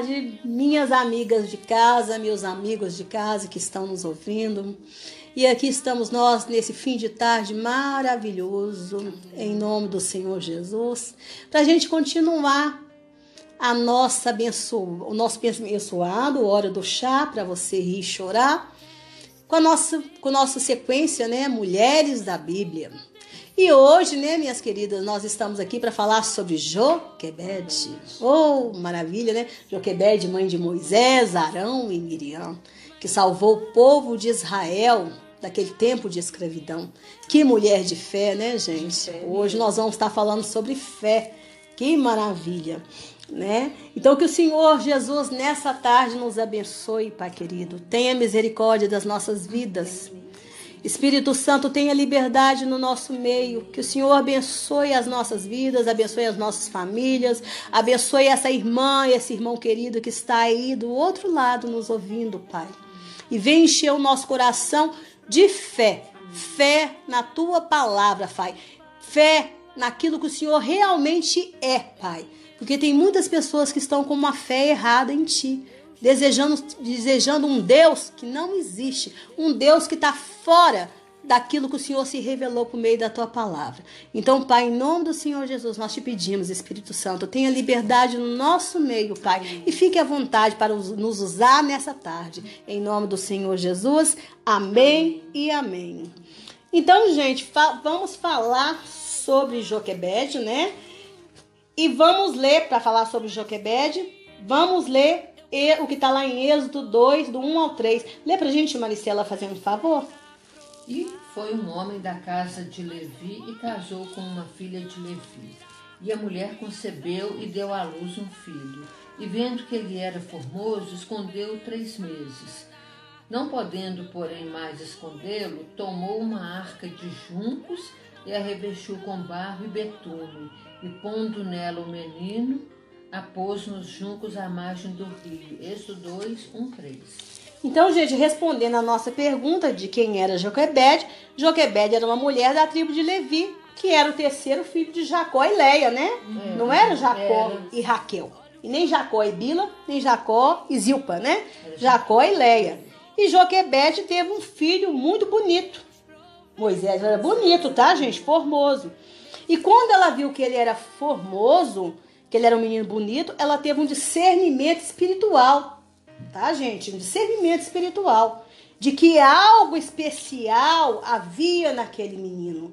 tarde, minhas amigas de casa, meus amigos de casa que estão nos ouvindo. E aqui estamos nós nesse fim de tarde maravilhoso, em nome do Senhor Jesus, para a gente continuar a nossa abençoa, o nosso abençoado, hora do chá, para você rir e chorar, com a nossa, com a nossa sequência, né? Mulheres da Bíblia. E hoje, né, minhas queridas, nós estamos aqui para falar sobre Joquebede. Oh, maravilha, né? Joquebede, mãe de Moisés, Arão e Miriam, que salvou o povo de Israel daquele tempo de escravidão. Que mulher de fé, né, gente? Hoje nós vamos estar falando sobre fé. Que maravilha, né? Então que o Senhor Jesus nessa tarde nos abençoe, Pai querido. Tenha misericórdia das nossas vidas. Espírito Santo, tenha liberdade no nosso meio. Que o Senhor abençoe as nossas vidas, abençoe as nossas famílias, abençoe essa irmã esse irmão querido que está aí do outro lado nos ouvindo, Pai. E venha encher o nosso coração de fé. Fé na tua palavra, Pai. Fé naquilo que o Senhor realmente é, Pai. Porque tem muitas pessoas que estão com uma fé errada em Ti desejando, desejando um Deus que não existe, um Deus que está fora daquilo que o Senhor se revelou por meio da tua palavra. Então, Pai, em nome do Senhor Jesus, nós te pedimos, Espírito Santo, tenha liberdade no nosso meio, Pai, e fique à vontade para nos usar nessa tarde. Em nome do Senhor Jesus, amém e amém. Então, gente, fa vamos falar sobre Joquebede, né? E vamos ler, para falar sobre Joquebede, vamos ler e o que está lá em Êxodo 2, do 1 ao 3. Lê pra gente, Maricela, fazendo um favor. E foi um homem da casa de Levi e casou com uma filha de Levi. E a mulher concebeu e deu à luz um filho. E vendo que ele era formoso, escondeu três meses. Não podendo, porém, mais escondê-lo, tomou uma arca de juncos e a revestiu com barro e betume, e pondo nela o menino, a pôs nos juncos à margem do rio. Êxodo 2, 1, 3. Então, gente, respondendo a nossa pergunta de quem era Joquebede, Joquebede era uma mulher da tribo de Levi, que era o terceiro filho de Jacó e Leia, né? É, Não era Jacó era. e Raquel. E nem Jacó e Bila, nem Jacó e Zilpa, né? Jacó e Leia. E Joquebede teve um filho muito bonito. Moisés era bonito, tá, gente? Formoso. E quando ela viu que ele era formoso, que ele era um menino bonito, ela teve um discernimento espiritual, tá, gente? Um discernimento espiritual de que algo especial havia naquele menino.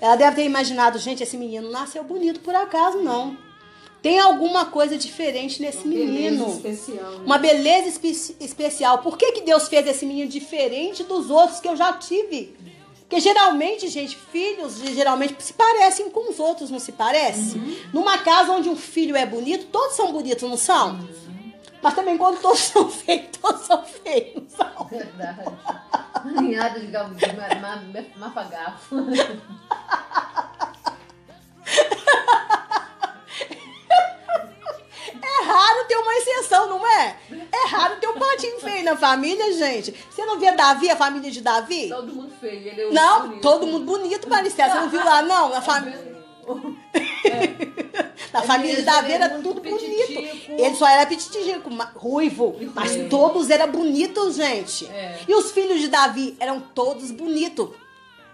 Ela deve ter imaginado, gente, esse menino nasceu bonito por acaso, não. Tem alguma coisa diferente nesse uma menino. Beleza especial, né? Uma beleza espe especial. Por que, que Deus fez esse menino diferente dos outros que eu já tive? Porque geralmente, gente, filhos geralmente se parecem com os outros, não se parece? Uhum. Numa casa onde um filho é bonito, todos são bonitos, não são? Uhum. Mas também quando todos são feios, todos são feios, não são? Verdade. Alinhada de mafagafo. ter uma exceção, não é? É raro ter um patinho feio na família, gente. Você não vê Davi, a família de Davi? Todo mundo feio. Ele é não, bonito. todo mundo bonito, Maricela. Você não viu lá, não? Na família. É. Na família de Davi era tudo bonito. Ele só era petitico, ruivo. Mas todos eram bonitos, gente. É. E os filhos de Davi eram todos bonitos.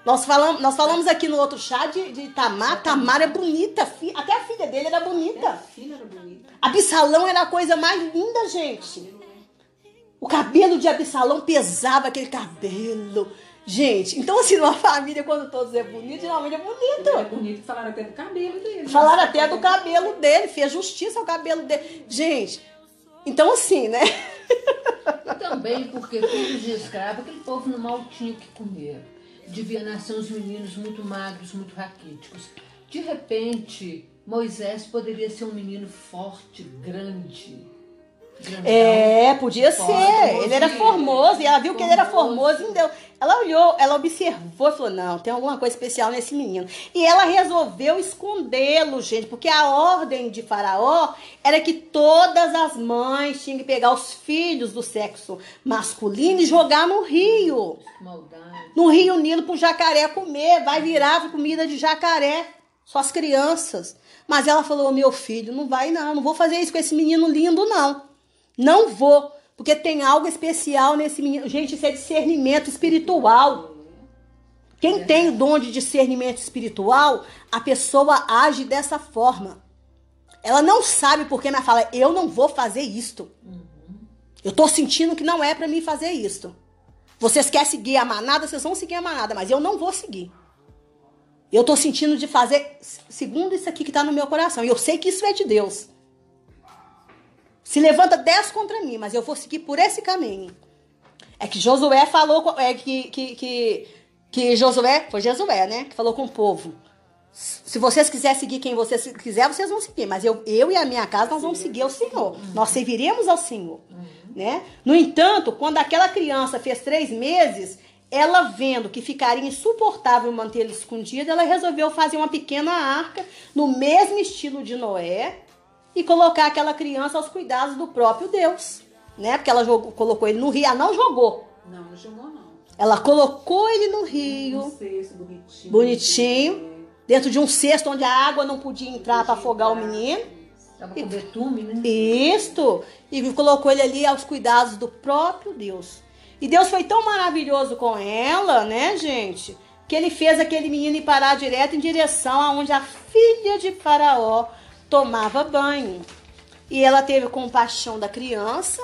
Nós falamos, nós falamos aqui no outro chá de, de Tamar. Tamar é bonita. Até a filha dele era bonita. a filha era bonita. Absalão era a coisa mais linda, gente. O cabelo de Absalão pesava aquele cabelo. Gente, então assim, numa família, quando todos é bonito, geralmente é bonito. é bonito, falaram até do cabelo dele. Falaram até do cabelo dele, fez justiça ao cabelo dele. Gente, então assim, né? E também porque filhos de escravo, aquele povo no mal tinha o que comer devia nascer uns meninos muito magros, muito raquíticos. De repente, Moisés poderia ser um menino forte, grande. Grandão, é, podia forte, ser. Ele era formoso e ela viu formoso. que ele era formoso e deu. Ela olhou, ela observou e falou: não, tem alguma coisa especial nesse menino. E ela resolveu escondê-lo, gente, porque a ordem de Faraó era que todas as mães tinham que pegar os filhos do sexo masculino e jogar no rio. Maldade. No rio Nilo pro jacaré comer. Vai virar comida de jacaré. Só as crianças. Mas ela falou: meu filho, não vai não, não vou fazer isso com esse menino lindo, não. Não vou, porque tem algo especial nesse menino. Gente, isso é discernimento espiritual. Quem tem o dom de discernimento espiritual, a pessoa age dessa forma. Ela não sabe porque, mas fala, eu não vou fazer isto. Eu tô sentindo que não é para mim fazer isto. Vocês querem seguir a manada, vocês vão seguir a manada, mas eu não vou seguir. Eu tô sentindo de fazer segundo isso aqui que tá no meu coração. E eu sei que isso é de Deus. Se levanta dez contra mim, mas eu vou seguir por esse caminho. É que Josué falou, é que, que, que, que Josué, foi Josué, né? Que falou com o povo. Se vocês quiserem seguir quem vocês quiser, vocês vão seguir. Mas eu, eu e a minha casa, nós vamos seguir ao Senhor. Nós serviremos ao Senhor. Né? No entanto, quando aquela criança fez três meses, ela vendo que ficaria insuportável mantê-lo escondido, ela resolveu fazer uma pequena arca no mesmo estilo de Noé e colocar aquela criança aos cuidados do próprio Deus, né? Porque ela jogou, colocou ele no rio, ela não jogou. Não, não jogou não. Ela colocou ele no rio, Um cesto bonitinho. bonitinho, dentro de um cesto onde a água não podia entrar para afogar o menino. Tava com betume, né? Isto. E colocou ele ali aos cuidados do próprio Deus. E Deus foi tão maravilhoso com ela, né, gente? Que ele fez aquele menino ir parar direto em direção aonde a filha de Faraó tomava banho. E ela teve compaixão da criança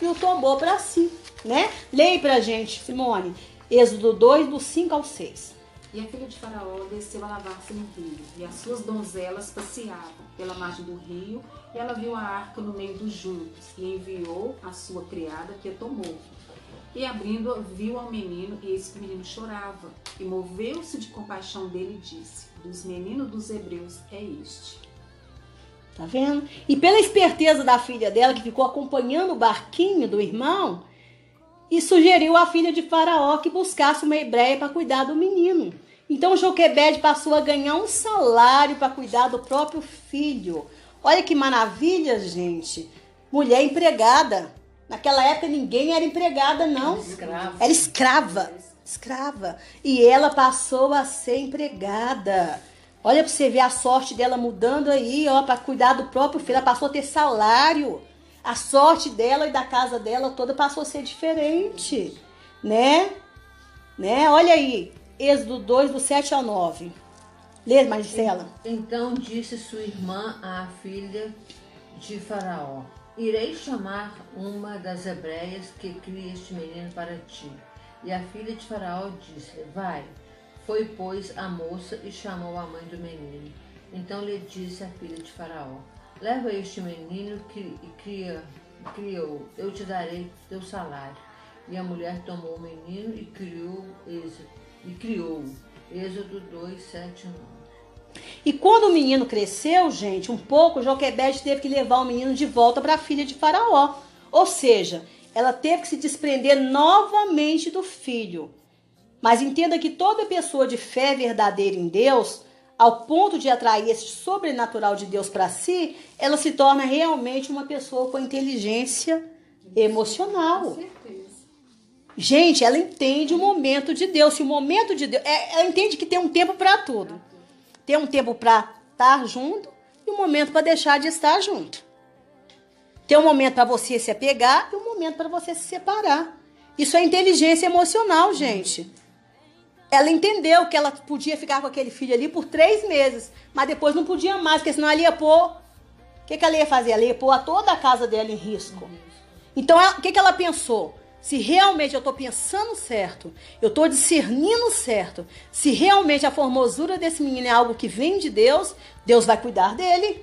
e o tomou para si, né? Leia pra gente, Simone. Êxodo 2, do 5 ao 6. E a filha de Faraó desceu a lavar-se no rio, e as suas donzelas passeavam pela margem do rio, e ela viu a arca no meio dos juncos, e enviou a sua criada, que a tomou. E abrindo, viu ao menino, e o menino chorava. E moveu-se de compaixão dele e disse: Dos meninos dos hebreus é este. Tá vendo? E pela esperteza da filha dela, que ficou acompanhando o barquinho do irmão, e sugeriu à filha de Faraó que buscasse uma hebreia para cuidar do menino. Então Joquebede passou a ganhar um salário para cuidar do próprio filho. Olha que maravilha, gente. Mulher empregada. Naquela época ninguém era empregada, não. Escravo. Era escrava. Escrava. E ela passou a ser empregada. Olha para você ver a sorte dela mudando aí, ó, para cuidar do próprio filho. Ela passou a ter salário. A sorte dela e da casa dela toda passou a ser diferente, né? Né? Olha aí, Êxodo 2, do 7 ao 9. Lê, Maricela. Então disse sua irmã à filha de Faraó: Irei chamar uma das hebreias que cria este menino para ti. E a filha de Faraó disse: Vai. Foi, pois, a moça e chamou a mãe do menino. Então lhe disse a filha de Faraó: Leva este menino que cria, criou, eu te darei teu salário. E a mulher tomou o menino e criou e criou Êxodo 2, 7 e 9. E quando o menino cresceu, gente, um pouco, Joquebede teve que levar o menino de volta para a filha de Faraó. Ou seja, ela teve que se desprender novamente do filho. Mas entenda que toda pessoa de fé verdadeira em Deus, ao ponto de atrair esse sobrenatural de Deus para si, ela se torna realmente uma pessoa com inteligência emocional. Certeza. Gente, ela entende o momento de Deus. Se o momento de Deus. é- ela entende que tem um tempo para tudo. Tem um tempo para estar junto e um momento para deixar de estar junto. Tem um momento para você se apegar e um momento para você se separar. Isso é inteligência emocional, gente. Ela entendeu que ela podia ficar com aquele filho ali por três meses, mas depois não podia mais, porque senão ela ia pôr. O que, que ela ia fazer? Ela ia pôr a toda a casa dela em risco. Então, o que, que ela pensou? Se realmente eu estou pensando certo, eu estou discernindo certo, se realmente a formosura desse menino é algo que vem de Deus, Deus vai cuidar dele.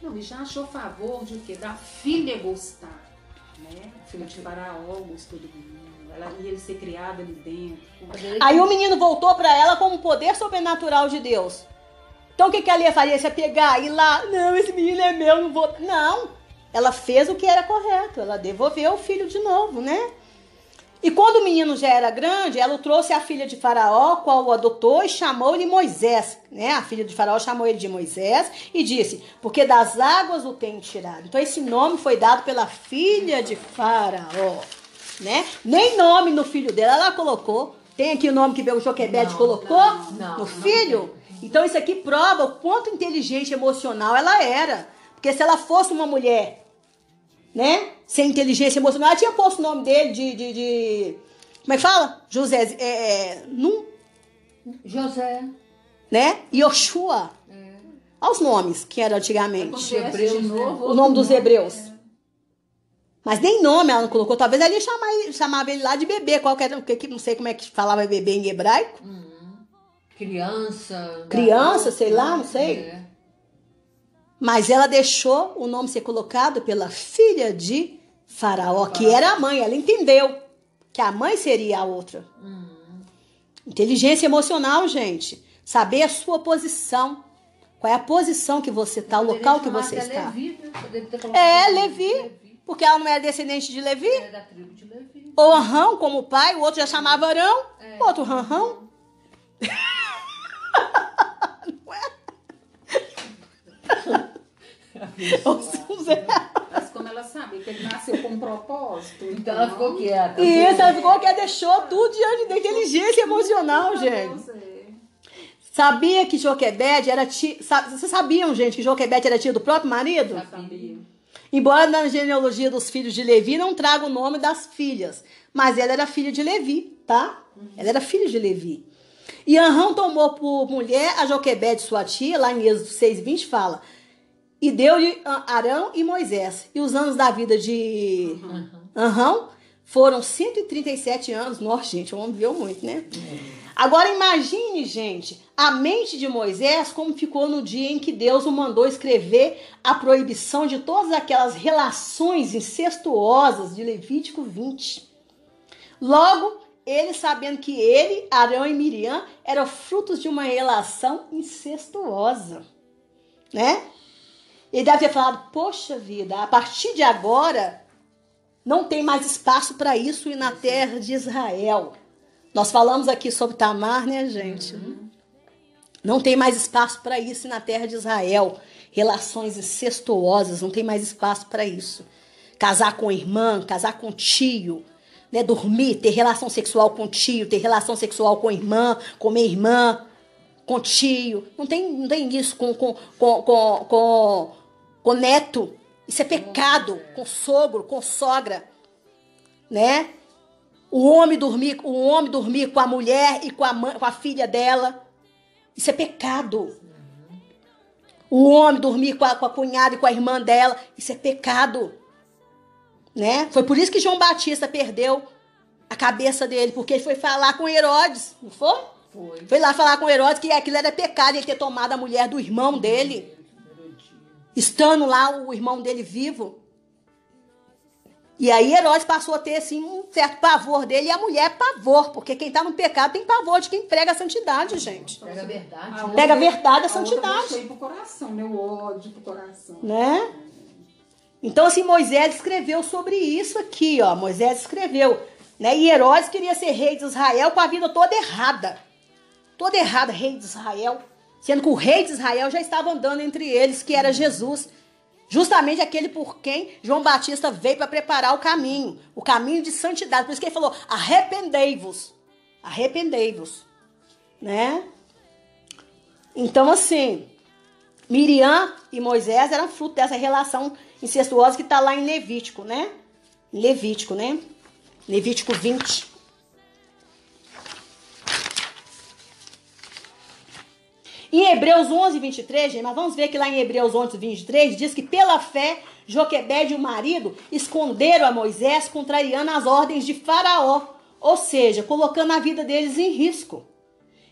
Não, e já achou favor de o quê? Da filha gostar. Né? Filha de Faraó gostou do menino. Ela ia ele ser ali dentro. Aí o menino voltou para ela com um poder sobrenatural de Deus. Então o que, que ela ia fazer? Se ia pegar e lá, não, esse menino é meu, não vou. Não! Ela fez o que era correto, ela devolveu o filho de novo, né? E quando o menino já era grande, ela o trouxe à filha de Faraó, qual o adotou e chamou-lhe Moisés, né? A filha de Faraó chamou ele de Moisés e disse: Porque das águas o tenho tirado. Então esse nome foi dado pela filha de Faraó, né? Nem nome no filho dela ela colocou. Tem aqui o nome que o Joquebede Não, colocou não, não, no não filho. Então isso aqui prova o quanto inteligente emocional ela era. Porque se ela fosse uma mulher né? Sem inteligência emocional. Ela tinha posto o nome dele de. de, de como é que fala? José. É, é, Num, José. né? Yoshua. É. Olha os nomes que eram antigamente. Hebreus, né? O nome dos hebreus. Mas nem nome ela não colocou. Talvez ela ia chamar, chamava ele lá de bebê. Qualquer, que- que- não sei como é que falava bebê em hebraico. Criança. Criança, garoto, sei lá, não sei. É. Mas ela deixou o nome ser colocado pela filha de Faraó, que era a mãe. Ela entendeu que a mãe seria a outra. Inteligência emocional, gente. Saber a sua posição. Qual é a posição que você está, o local que você está. Levi, né? É, Levi. Levi. Porque ela não era descendente de Levi. É da tribo de Levi. Ou Arão como pai, o outro já chamava Arão, É. o outro Ranrão. Ou Zé. Mas como ela sabe que ele nasceu com um propósito. Então ela ficou quieta. Isso, ela ficou que deixou tudo diante da inteligência emocional, gente. Deus, é. Sabia que Joquebede era tio. Vocês sabiam, gente, que Joquebede era tio do próprio marido? Sabia. Embora na genealogia dos filhos de Levi não traga o nome das filhas. Mas ela era filha de Levi, tá? Ela era filha de Levi. E Anrão tomou por mulher a Joquebede, sua tia, lá em Êxodo 6,20 fala. E deu-lhe Arão e Moisés. E os anos da vida de Anrão foram 137 anos. Nossa, gente, o homem viveu muito, né? Agora imagine, gente, a mente de Moisés como ficou no dia em que Deus o mandou escrever a proibição de todas aquelas relações incestuosas de Levítico 20. Logo, ele sabendo que ele, Arão e Miriam eram frutos de uma relação incestuosa, né? Ele deve ter falado: Poxa vida, a partir de agora não tem mais espaço para isso na terra de Israel. Nós falamos aqui sobre Tamar, né, gente? Não tem mais espaço para isso na terra de Israel. Relações incestuosas, não tem mais espaço para isso. Casar com irmã, casar com tio, né? Dormir, ter relação sexual com tio, ter relação sexual com irmã, comer irmã, com tio. Não tem, não tem isso com, com, com, com, com, com neto. Isso é pecado. Com sogro, com sogra, né? O homem dormir, o homem dormir com a mulher e com a, mãe, com a filha dela. Isso é pecado. O homem dormir com a, com a cunhada e com a irmã dela. Isso é pecado. Né? Foi por isso que João Batista perdeu a cabeça dele, porque ele foi falar com Herodes, não foi? Foi. Foi lá falar com Herodes que aquilo era pecado, ele ter tomado a mulher do irmão dele, estando lá o irmão dele vivo. E aí Herodes passou a ter assim um certo pavor dele e a mulher pavor, porque quem tá no pecado tem pavor de quem prega a santidade, gente. Pega a verdade. A né? Pega a verdade, a santidade. deixei pro coração, meu ódio pro coração. né? Então, assim, Moisés escreveu sobre isso aqui, ó. Moisés escreveu, né? E Herodes queria ser rei de Israel com a vida toda errada. Toda errada, rei de Israel. Sendo que o rei de Israel já estava andando entre eles, que era Jesus. Justamente aquele por quem João Batista veio para preparar o caminho. O caminho de santidade. Por isso que ele falou, arrependei-vos. Arrependei-vos. Né? Então, assim, Miriam e Moisés eram fruto dessa relação incestuosa que está lá em Levítico, né? Levítico, né? Levítico 20. Hebreus 11, 23, gente, mas vamos ver que lá em Hebreus 11, 23, diz que pela fé, Joquebede e o marido esconderam a Moisés, contrariando as ordens de Faraó, ou seja, colocando a vida deles em risco.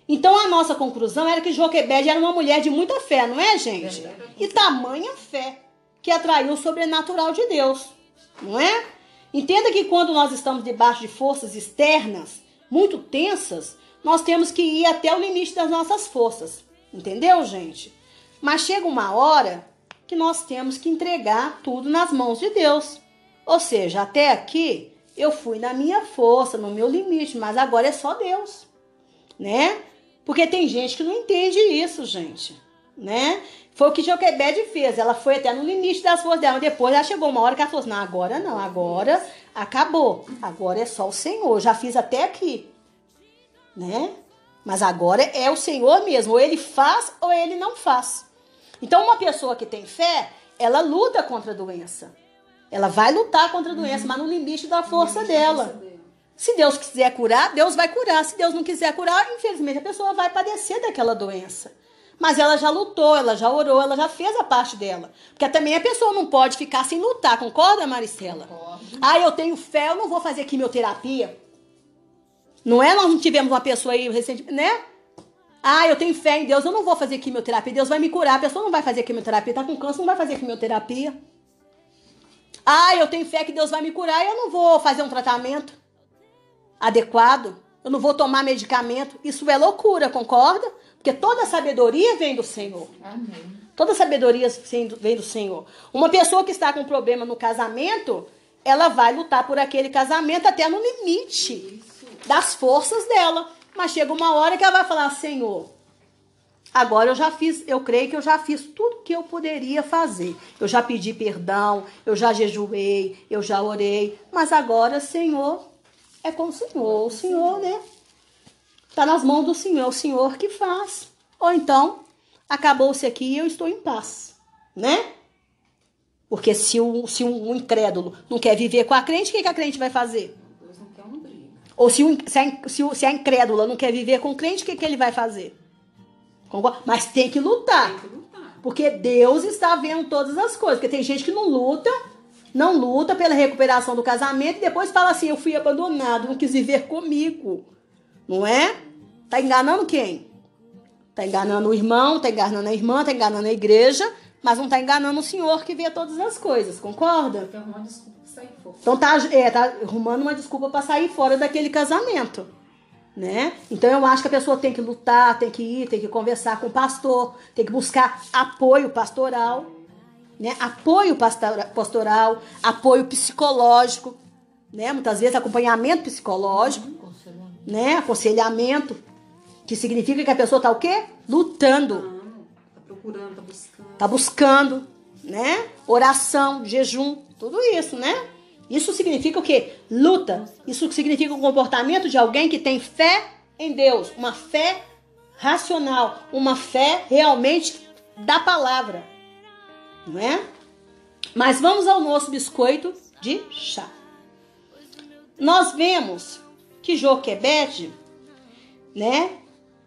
Então a nossa conclusão era que Joquebede era uma mulher de muita fé, não é, gente? E tamanha fé que atraiu o sobrenatural de Deus, não é? Entenda que quando nós estamos debaixo de forças externas muito tensas, nós temos que ir até o limite das nossas forças, entendeu, gente? Mas chega uma hora que nós temos que entregar tudo nas mãos de Deus. Ou seja, até aqui eu fui na minha força, no meu limite, mas agora é só Deus, né? Porque tem gente que não entende isso, gente, né? Foi o que Joquebede fez. Ela foi até no limite das forças dela. Depois ela chegou uma hora que ela falou assim, não, agora não, agora acabou. Agora é só o Senhor. Já fiz até aqui, né? Mas agora é o Senhor mesmo. Ou ele faz ou ele não faz. Então uma pessoa que tem fé, ela luta contra a doença. Ela vai lutar contra a doença, mas no limite da força dela. Se Deus quiser curar, Deus vai curar. Se Deus não quiser curar, infelizmente a pessoa vai padecer daquela doença. Mas ela já lutou, ela já orou, ela já fez a parte dela. Porque também a pessoa não pode ficar sem lutar, concorda, Maristela? Concordo. Ah, eu tenho fé, eu não vou fazer quimioterapia. Não é? Nós não tivemos uma pessoa aí recentemente, né? Ah, eu tenho fé em Deus, eu não vou fazer quimioterapia. Deus vai me curar. A pessoa não vai fazer quimioterapia, tá com câncer, não vai fazer quimioterapia. Ah, eu tenho fé que Deus vai me curar e eu não vou fazer um tratamento adequado. Eu não vou tomar medicamento. Isso é loucura, concorda? Porque toda sabedoria vem do Senhor. Amém. Toda sabedoria vem do Senhor. Uma pessoa que está com problema no casamento, ela vai lutar por aquele casamento até no limite das forças dela. Mas chega uma hora que ela vai falar: Senhor, agora eu já fiz, eu creio que eu já fiz tudo que eu poderia fazer. Eu já pedi perdão, eu já jejuei, eu já orei. Mas agora, Senhor, é com o Senhor. O Senhor, né? Está nas mãos do Senhor, é o Senhor que faz. Ou então, acabou-se aqui e eu estou em paz, né? Porque se um, se um incrédulo não quer viver com a crente, o que, que a crente vai fazer? Ou se, se, a, se, se a incrédula não quer viver com o crente, o que, que ele vai fazer? Mas tem que lutar. Tem que lutar. Porque Deus está vendo todas as coisas. Porque tem gente que não luta, não luta pela recuperação do casamento e depois fala assim: eu fui abandonado, não quis viver comigo. Não é? Tá enganando quem? Tá enganando o irmão, tá enganando a irmã, tá enganando a igreja, mas não tá enganando o Senhor que vê todas as coisas, concorda? Então tá, é, tá arrumando uma desculpa para sair fora daquele casamento. Né? Então eu acho que a pessoa tem que lutar, tem que ir, tem que conversar com o pastor, tem que buscar apoio pastoral, né? Apoio pastoral, apoio psicológico, né? Muitas vezes acompanhamento psicológico, né? Aconselhamento que significa que a pessoa tá o quê? Lutando. Tá procurando, tá buscando. Tá buscando, né? Oração, jejum, tudo isso, né? Isso significa o quê? Luta. Isso significa o comportamento de alguém que tem fé em Deus, uma fé racional, uma fé realmente da palavra. Não é? Mas vamos ao nosso biscoito de chá. Nós vemos que Joquebede, né,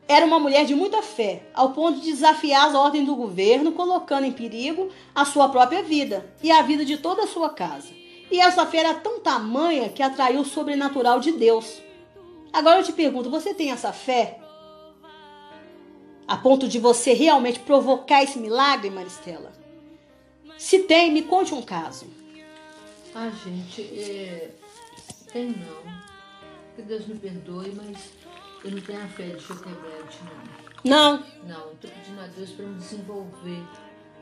era uma mulher de muita fé, ao ponto de desafiar as ordens do governo, colocando em perigo a sua própria vida e a vida de toda a sua casa. E essa fé era tão tamanha que atraiu o sobrenatural de Deus. Agora eu te pergunto, você tem essa fé? A ponto de você realmente provocar esse milagre, Maristela? Se tem, me conte um caso. Ah, gente, é... tem não. Que Deus me perdoe, mas eu não tenho a fé de Joquebede, não. Não? Não, eu tô pedindo a Deus para me desenvolver.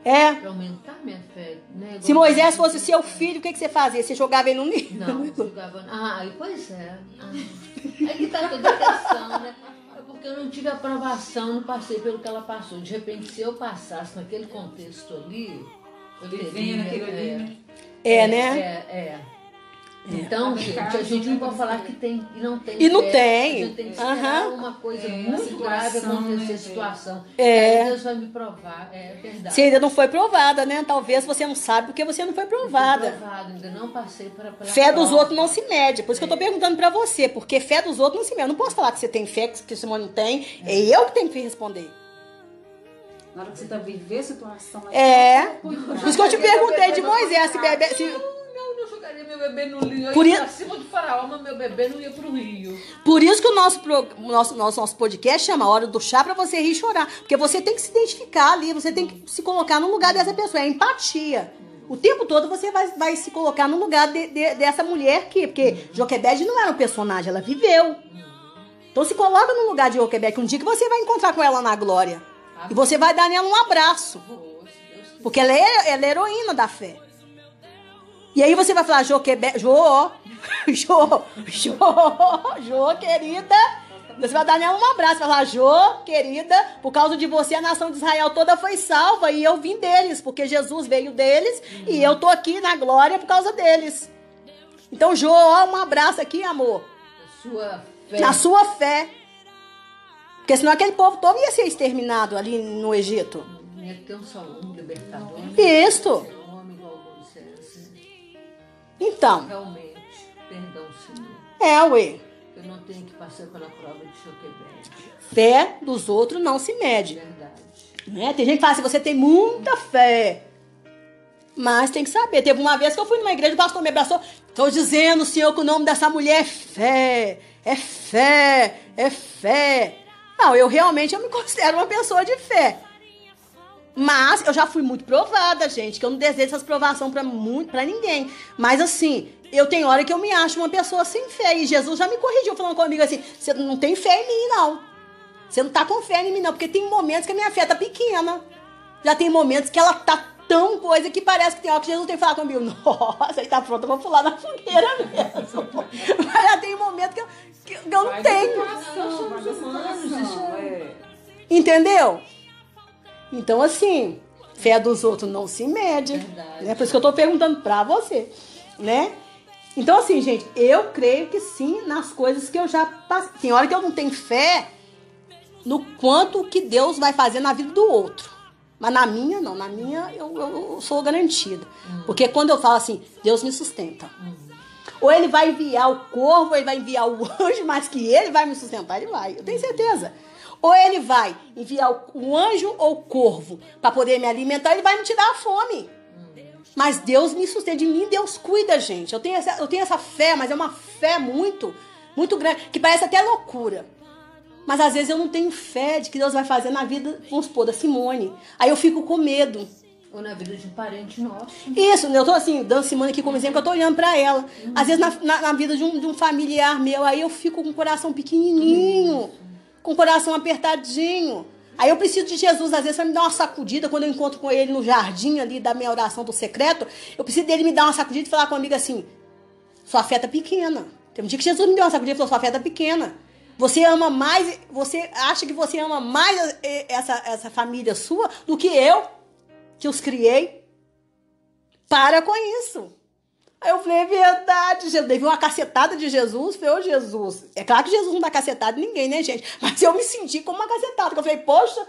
É. Pra aumentar minha fé. Né? Se Moisés fosse seu filho, o que, que você fazia? Você jogava ele no livro? Não, jogava. Ah, pois é. Ah. Aí que tá toda a questão, né? É porque eu não tive aprovação, não passei pelo que ela passou. De repente, se eu passasse naquele contexto ali, eu teria. Naquele é, ali, né? É, né? É, é. É. Então, gente, a gente não pode falar que tem e não tem. E não tem. A gente tem que esperar uhum. uma coisa é, muito grave acontecer, né, situação. É. Deus vai me provar, é verdade. Se ainda não foi provada, né? Talvez você não sabe porque você não foi provada. Não provado, ainda não passei para Fé prova. dos outros não se mede. Por isso é. que eu tô é. perguntando para você, porque fé dos outros não se mede. Eu não posso falar que você tem fé, que Simone não tem. É, é eu que tenho que responder. Na hora que você tá vivendo a situação. É. Por isso que eu te perguntei de Moisés, se bebe. Se, jogaria meu bebê no rio. Por ia cima do faraó, mas meu bebê não ia pro rio. Por isso que o nosso, nosso, nosso, nosso podcast chama Hora do Chá pra você rir e chorar. Porque você tem que se identificar ali, você tem que se colocar no lugar dessa pessoa. É empatia. O tempo todo você vai, vai se colocar no lugar de, de, dessa mulher aqui. Porque uhum. Joquebede não era um personagem, ela viveu. Então se coloca no lugar de Joquebede, um dia que você vai encontrar com ela na glória. e você vai dar nela um abraço. Porque ela é, ela é heroína da fé. E aí você vai falar, Jô, quebe... Jô, Jô, Jô, Jô, querida. Você vai dar nela um abraço, vai falar, Jô, querida, por causa de você a nação de Israel toda foi salva e eu vim deles, porque Jesus veio deles e eu tô aqui na glória por causa deles. Então, Jô, um abraço aqui, amor. Sua fé. Na sua fé. Porque senão aquele povo todo ia ser exterminado ali no Egito. Ia ter um, um libertador. Né? Isso. Então, Realmente, perdão, Senhor. é, ué. Eu não tenho que passar pela prova de Joquebede. Fé dos outros não se mede. Verdade. Né? Tem gente que fala assim, você tem muita fé. Mas tem que saber. Teve uma vez que eu fui numa igreja, o pastor me abraçou. Estou dizendo, Senhor, que o nome dessa mulher é fé. É fé. É fé. Não, eu realmente eu me considero uma pessoa de fé. Mas eu já fui muito provada, gente, que eu não desejo essas provações pra, muito, pra ninguém. Mas assim, eu tenho hora que eu me acho uma pessoa sem fé. E Jesus já me corrigiu, falando comigo assim: você não tem fé em mim, não. Você não tá com fé em mim, não. Porque tem momentos que a minha fé tá pequena. Já tem momentos que ela tá tão coisa que parece que tem hora que Jesus tem que falar comigo. Nossa, ele tá pronto, eu vou pular na fogueira mesmo. Mas já tem momentos que eu, que eu não Vai da tenho. situação, é. Entendeu? Então, assim, fé dos outros não se mede. Verdade. Né? Por isso que eu tô perguntando pra você, né? Então, assim, gente, eu creio que sim nas coisas que eu já passei. Tem hora que eu não tenho fé no quanto que Deus vai fazer na vida do outro. Mas na minha, não. Na minha, eu, eu- eu sou garantida. Porque quando eu falo assim, Deus me sustenta. Ou ele vai enviar o corvo, ou ele vai enviar o anjo, mas que ele vai me sustentar, ele vai. Eu tenho certeza. Ou ele vai enviar o anjo ou o corvo para poder me alimentar, ele vai me tirar a fome. Mas Deus me sustenta, de mim Deus cuida, gente. Eu tenho essa, eu tenho essa fé, mas é uma fé muito, muito grande, que parece até loucura. Mas às vezes eu não tenho fé de que Deus vai fazer na vida, vamos supor, da Simone. Aí eu fico com medo. Ou na vida de um parente nosso. Isso, eu tô assim, dando Simone aqui como exemplo, eu tô olhando pra ela. Às vezes na, na, na vida de um, de um familiar meu, aí eu fico com o coração pequenininho, com o coração apertadinho. Aí eu preciso de Jesus, às vezes, pra me dar uma sacudida, quando eu encontro com ele no jardim ali da minha oração do secreto, eu preciso dele me dar uma sacudida e falar comigo assim, sua fé tá pequena. Tem um dia que Jesus me deu uma sacudida e falou, sua fé tá pequena. Você ama mais, você acha que você ama mais eh, essa, essa família sua do que eu, que os criei. Para com isso. Aí eu falei, é verdade, Jesus. Dei uma cacetada de Jesus. Falei, ô Jesus. É claro que Jesus não dá cacetada em ninguém, né, gente? Mas eu me senti como uma cacetada. que Eu falei, poxa,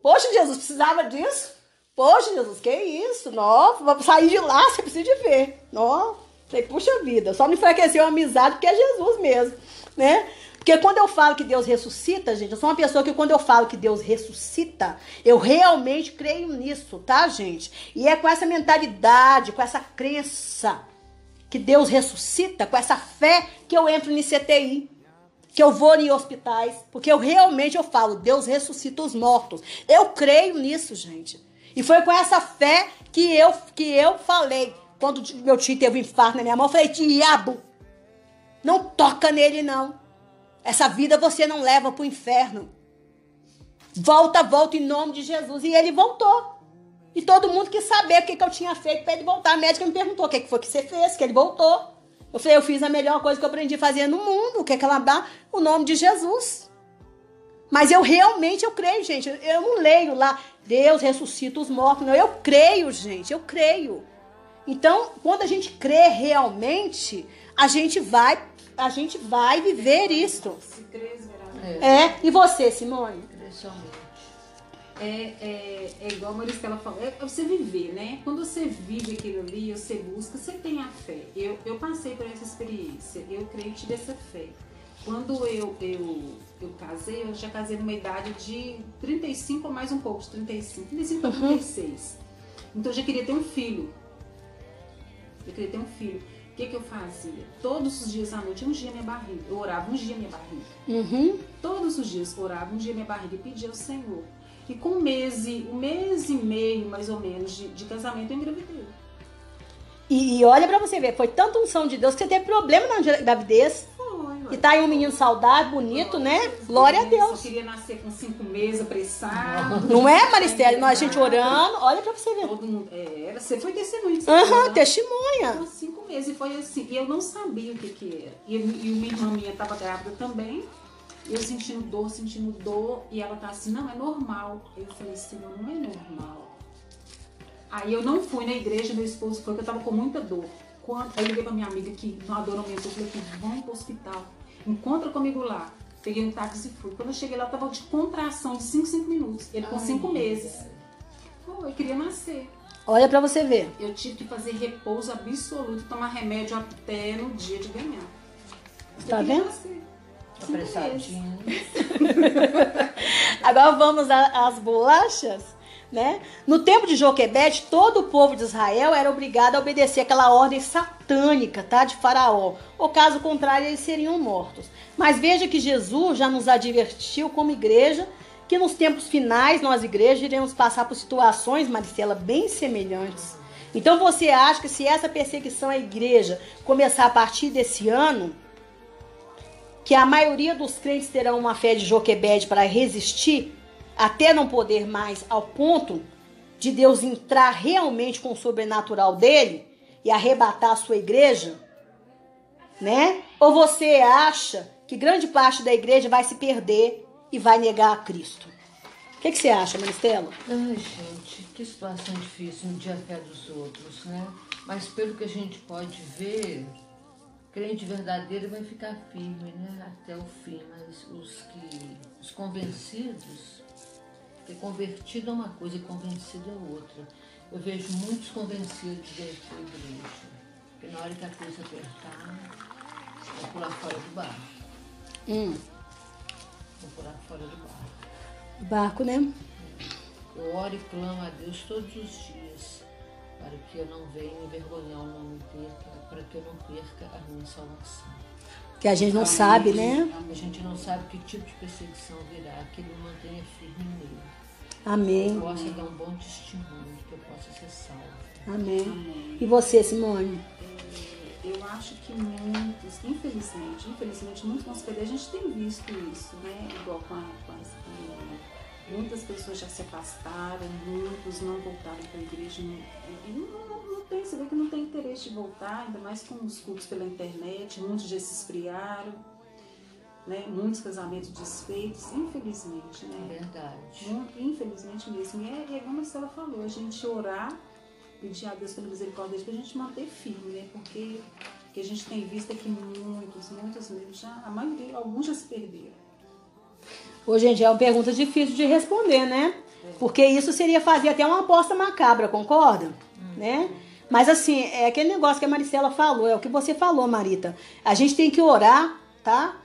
poxa, Jesus, precisava disso? Poxa, Jesus, que isso? Nossa, sair de lá, você precisa de ver. Nossa, falei, puxa vida, só me enfraqueceu a amizade porque é Jesus mesmo, né? Porque quando eu falo que Deus ressuscita, gente, eu sou uma pessoa que quando eu falo que Deus ressuscita, eu realmente creio nisso, tá, gente? E é com essa mentalidade, com essa crença que Deus ressuscita, com essa fé que eu entro em CTI, que eu vou em hospitais, porque eu realmente eu falo, Deus ressuscita os mortos. Eu creio nisso, gente. E foi com essa fé que eu que eu falei, quando meu tio teve um infarto na minha mão, eu falei, diabo, não toca nele não. Essa vida você não leva pro inferno. Volta, volta em nome de Jesus. E ele voltou. E todo mundo quis saber o que, que eu tinha feito para ele voltar. A médica me perguntou o que, que foi que você fez, que ele voltou. Eu falei, eu fiz a melhor coisa que eu aprendi a fazer no mundo, que é que ela dá o nome de Jesus. Mas eu realmente, eu creio, gente. Eu não leio lá, Deus ressuscita os mortos. Não, eu creio, gente, eu creio. Então, quando a gente crê realmente, a gente vai, a gente vai viver isso. Verás. É. E você, Simone? É, é, é igual a Maristela falou, é você viver, né? Quando você vive aquilo ali, você busca, você tem a fé. Eu, eu passei por essa experiência, eu creio que tive essa fé. Quando eu, eu, eu casei, eu já casei numa idade de 35 ou mais um pouco, de 35, 35 para 36. Então eu já queria ter um filho. Eu queria ter um filho. O que, que eu fazia? Todos os dias à noite, um dia minha barriga. Eu orava um dia minha barriga. Uhum. Todos os dias orava um dia minha barriga e pedia ao Senhor. E com um mês, e, um mês e meio, mais ou menos, de, de casamento, eu engravidei. E, e olha pra você ver, foi tanta unção de Deus que você teve problema na gravidez. E tá aí um menino saudável, bonito, né? Glória a Eu Deus. queria nascer com cinco meses, apressado. Não é, Maristela? Nós, a gente orando, olha pra você ver. Todo mundo, é, era, você foi testemunha. Aham, né? testemunha. Por cinco meses, e foi assim. E eu não sabia o que que era. E, e uma irmã minha estava grávida também. Eu sentindo dor, sentindo dor. E ela tá assim, não, é normal. Eu falei, Senhor, não é normal. Aí eu não fui na igreja, meu esposo foi, porque eu tava com muita dor. Quando, aí eu liguei pra minha amiga que no adoramento, eu falei, vamos pro hospital. Encontra comigo lá. Peguei um táxi e fui. Quando eu cheguei lá, eu tava de contração de 5, 5 minutos. Ele com 5 meses. Foi, queria nascer. Olha para você ver. Eu tive que fazer repouso absoluto, tomar remédio até no dia de ganhar. Tá vendo? Apressadinho. Agora vamos às bolachas, né? No tempo de Joquebede, todo o povo de Israel era obrigado a obedecer aquela ordem satânica, tá? De Faraó. Ou caso contrário, eles seriam mortos. Mas veja que Jesus já nos advertiu como igreja que nos tempos finais nós igrejas iremos passar por situações, Maricela, bem semelhantes. Então você acha que se essa perseguição à igreja começar a partir desse ano, que a maioria dos crentes terão uma fé de Joquebede para resistir até não poder mais, ao ponto de Deus entrar realmente com o sobrenatural dele e arrebatar a sua igreja, né? Ou você acha que grande parte da igreja vai se perder e vai negar a Cristo? O que, que você acha, Maristela? Ai, gente, que situação difícil medir a fé dos outros, né? Mas pelo que a gente pode ver, crente verdadeiro vai ficar firme, né? Até o fim, mas os que. os convencidos, porque convertido é uma coisa e convencido é outra. Eu vejo muitos convencidos dentro da igreja. Porque na hora que a coisa apertar, vão pular fora do barco. Hum. Vão pular fora do barco. Barco, né? Eu oro e clamo a Deus todos os dias para que eu não venha envergonhar o nome dele, para que eu não perca a minha salvação. Que a gente não sabe, né? A gente não sabe que tipo de perseguição virá, que ele me mantenha firme nele. Que Amém. eu possa dar um bom testemunho, que eu possa ser salvo. Amém. E você, Simone? Eu acho que muitos, infelizmente, infelizmente, muitos nossos PD, a gente tem visto isso, né? Igual com a, com a é, Muitas pessoas já se afastaram, muitos não voltaram para a igreja. E não, não, não tem, você vê que não tem interesse de voltar, ainda mais com os cultos pela internet, muitos já se esfriaram, né? Muitos casamentos desfeitos, infelizmente, É né? verdade. Muito, infelizmente mesmo. E é, é como a Estela falou, a gente orar, pedir a Deus pela misericórdia dele, pra gente manter firme, né? Porque que a gente tem visto é que muitos, muitos mesmo já, a maioria, alguns já se perderam. Ô, gente, é uma pergunta difícil de responder, né? Porque isso seria fazer até uma aposta macabra, concorda? Né? Mas assim, é aquele negócio que a Maricela falou, é o que você falou, Marita. A gente tem que orar, tá?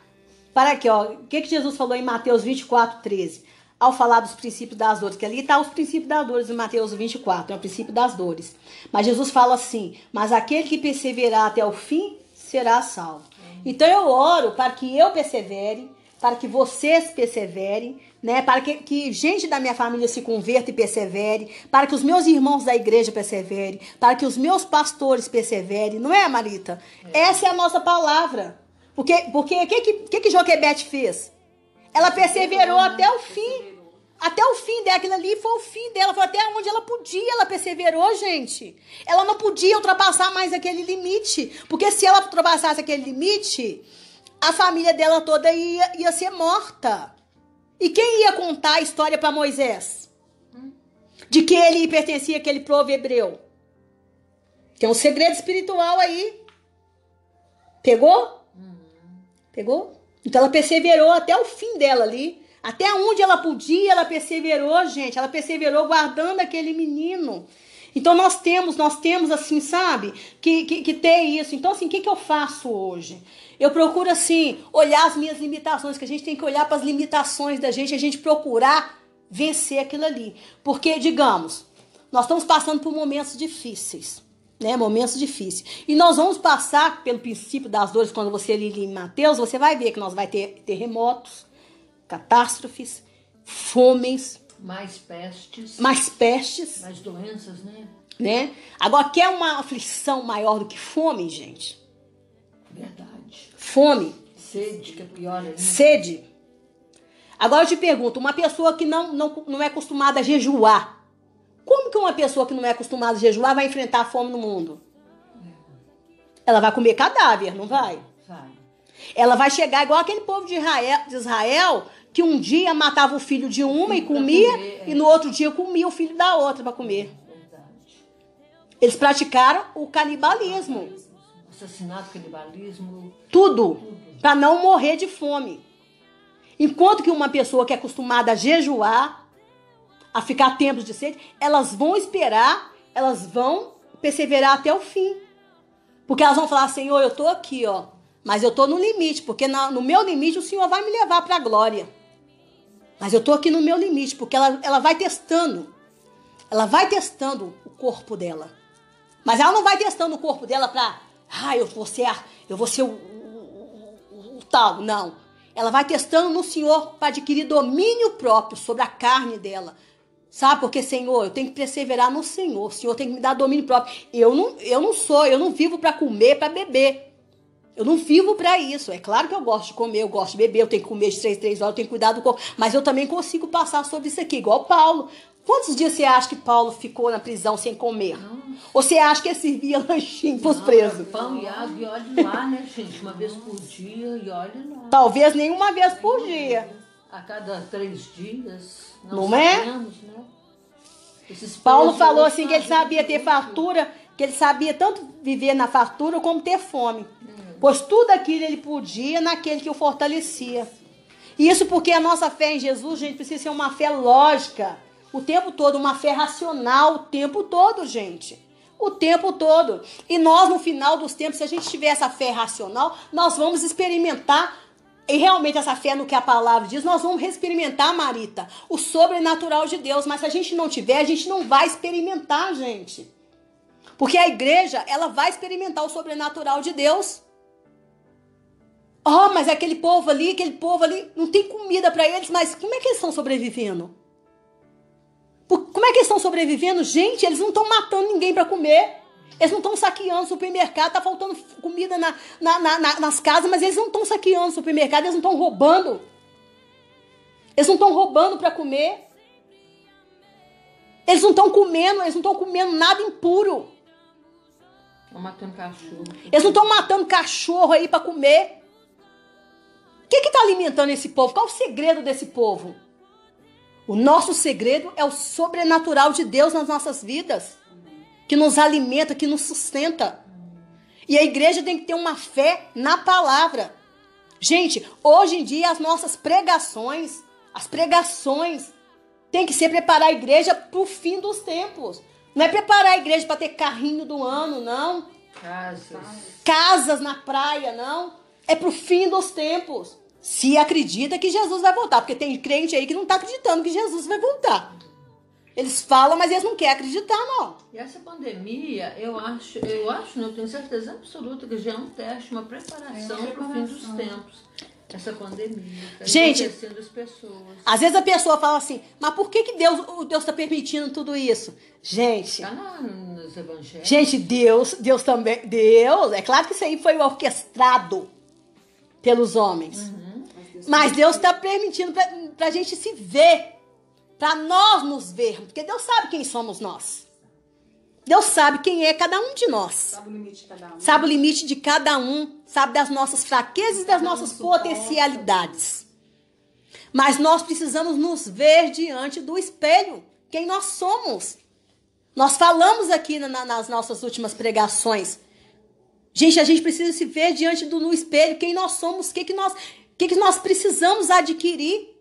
Para aqui, ó. O que, que Jesus falou em Mateus 24, 13? Ao falar dos princípios das dores, que ali está os princípios das dores em Mateus 24, é o princípio das dores. Mas Jesus fala assim: Mas aquele que perseverar até o fim será salvo. Então eu oro para que eu persevere, para que vocês perseverem, né? Para que, que gente da minha família se converta e persevere, para que os meus irmãos da igreja perseverem, para que os meus pastores perseverem, não é, Marita? Essa é a nossa palavra. Porque porque o que que, que que Joquebete fez? Ela perseverou até o fim. Até o fim dela, aquilo ali foi o fim dela, foi até onde ela podia, ela perseverou, gente. Ela não podia ultrapassar mais aquele limite, porque se ela ultrapassasse aquele limite, a família dela toda ia, ia ser morta. E quem ia contar a história para Moisés? De que ele pertencia àquele povo hebreu? Tem um segredo espiritual aí. Pegou? Pegou? Então ela perseverou até o fim dela ali. Até onde ela podia, ela perseverou, gente. Ela perseverou guardando aquele menino. Então nós temos, nós temos assim, sabe, que, que, que ter isso. Então, assim, o que, que eu faço hoje? Eu procuro, assim, olhar as minhas limitações, que a gente tem que olhar para as limitações da gente, a gente procurar vencer aquilo ali. Porque, digamos, nós estamos passando por momentos difíceis né? Momentos difíceis. E nós vamos passar pelo princípio das dores, quando você ler em Mateus, você vai ver que nós vai ter terremotos, catástrofes, fomes, Mais pestes, mais pestes, mais doenças, né? né? Agora, quer uma aflição maior do que fome, gente? Verdade. Fome, Sede, que é pior ainda. sede. Agora eu te pergunto, uma pessoa que não, não, não é acostumada a jejuar, como que uma pessoa que não é acostumada a jejuar vai enfrentar a fome no mundo? Ela vai comer cadáver, não vai? Vai. Ela vai chegar igual aquele povo de Israel, de Israel que um dia matava o filho de uma e comia, comer, é. e no outro dia comia o filho da outra para comer. Verdade. Eles praticaram o canibalismo, Assassinato, canibalismo, tudo, para não morrer de fome. Enquanto que uma pessoa que é acostumada a jejuar, a ficar tempos de sede, elas vão esperar elas vão perseverar até o fim. Porque elas vão falar, Senhor, eu tô aqui, ó. Mas eu tô no limite, porque no meu limite o Senhor vai me levar para a glória. Mas eu tô aqui no meu limite, porque ela, ela vai testando. Ela vai testando o corpo dela. Mas ela não vai testando o corpo dela para, ah, eu vou ser, eu vou ser o, o, o, o tal. Não. Ela vai testando no Senhor para adquirir domínio próprio sobre a carne dela. Sabe? Porque, Senhor, eu tenho que perseverar no Senhor. O Senhor tem que me dar domínio próprio. Eu não, eu não sou, eu não vivo para comer, para beber. Eu não vivo para isso. É claro que eu gosto de comer, eu gosto de beber, eu tenho que comer de três, três horas, eu tenho que cuidar do corpo. Mas eu também consigo passar sobre isso aqui, igual Paulo. Quantos dias você acha que Paulo ficou na prisão sem comer? Não. Ou você acha que ele servia lanchinho pros não, presos? Pão e água, e olhe lá, né, gente? Uma vez por dia, e olhe lá. Talvez nem uma vez por dia. A cada três dias. Não, não é? né? Paulo falou assim que ele sabia ter fartura, que ele sabia tanto viver na fartura como ter fome. Pois tudo aquilo ele podia naquele que o fortalecia. E isso porque a nossa fé em Jesus, gente, precisa ser uma fé lógica. O tempo todo, uma fé racional, o tempo todo, gente. O tempo todo. E nós, no final dos tempos, se a gente tiver essa fé racional, nós vamos experimentar e realmente essa fé no que a palavra diz, nós vamos experimentar, Marita, o sobrenatural de Deus. Mas se a gente não tiver, a gente não vai experimentar, gente. Porque a igreja, ela vai experimentar o sobrenatural de Deus. Oh, mas é aquele povo ali, aquele povo ali, não tem comida para eles, mas como é que eles estão sobrevivendo? Como é que eles estão sobrevivendo? Gente, eles não estão matando ninguém para comer. Eles não estão saqueando o supermercado, tá faltando comida na, na, na, nas casas, mas eles não estão saqueando o supermercado, eles não estão roubando. Eles não estão roubando para comer. Eles não estão comendo, eles não estão comendo nada impuro. Estão matando cachorro. Eles não estão matando cachorro aí para comer que está alimentando esse povo? Qual o segredo desse povo? O nosso segredo é o sobrenatural de Deus nas nossas vidas, que nos alimenta, que nos sustenta. E a igreja tem que ter uma fé na palavra. Gente, hoje em dia as nossas pregações, as pregações, tem que ser preparar a igreja para o fim dos tempos. Não é preparar a igreja para ter carrinho do ano, não. Casas. Casas na praia, não. É para o fim dos tempos se acredita que Jesus vai voltar, porque tem crente aí que não está acreditando que Jesus vai voltar. Eles falam, mas eles não querem acreditar, não. E essa pandemia, eu acho, eu acho, não tenho certeza absoluta que já é um teste, uma preparação é, para o fim dos tempos. Essa pandemia. Tá Gente, as pessoas. às vezes a pessoa fala assim, mas por que, que Deus está permitindo tudo isso? Gente. Está nos evangelhos. Gente, Deus, Deus também. Deus, é claro que isso aí foi orquestrado pelos homens. Uhum. Mas Deus está permitindo para a gente se ver, para nós nos vermos, porque Deus sabe quem somos nós. Deus sabe quem é cada um de nós. Sabe o limite de cada um. Sabe o limite de cada um, sabe das nossas fraquezas e das nossas potencialidades. Mas nós precisamos nos ver diante do espelho, quem nós somos. Nós falamos aqui na, nas nossas últimas pregações. Gente, a gente precisa se ver diante do no espelho, quem nós somos, o que, que nós o que, que nós precisamos adquirir?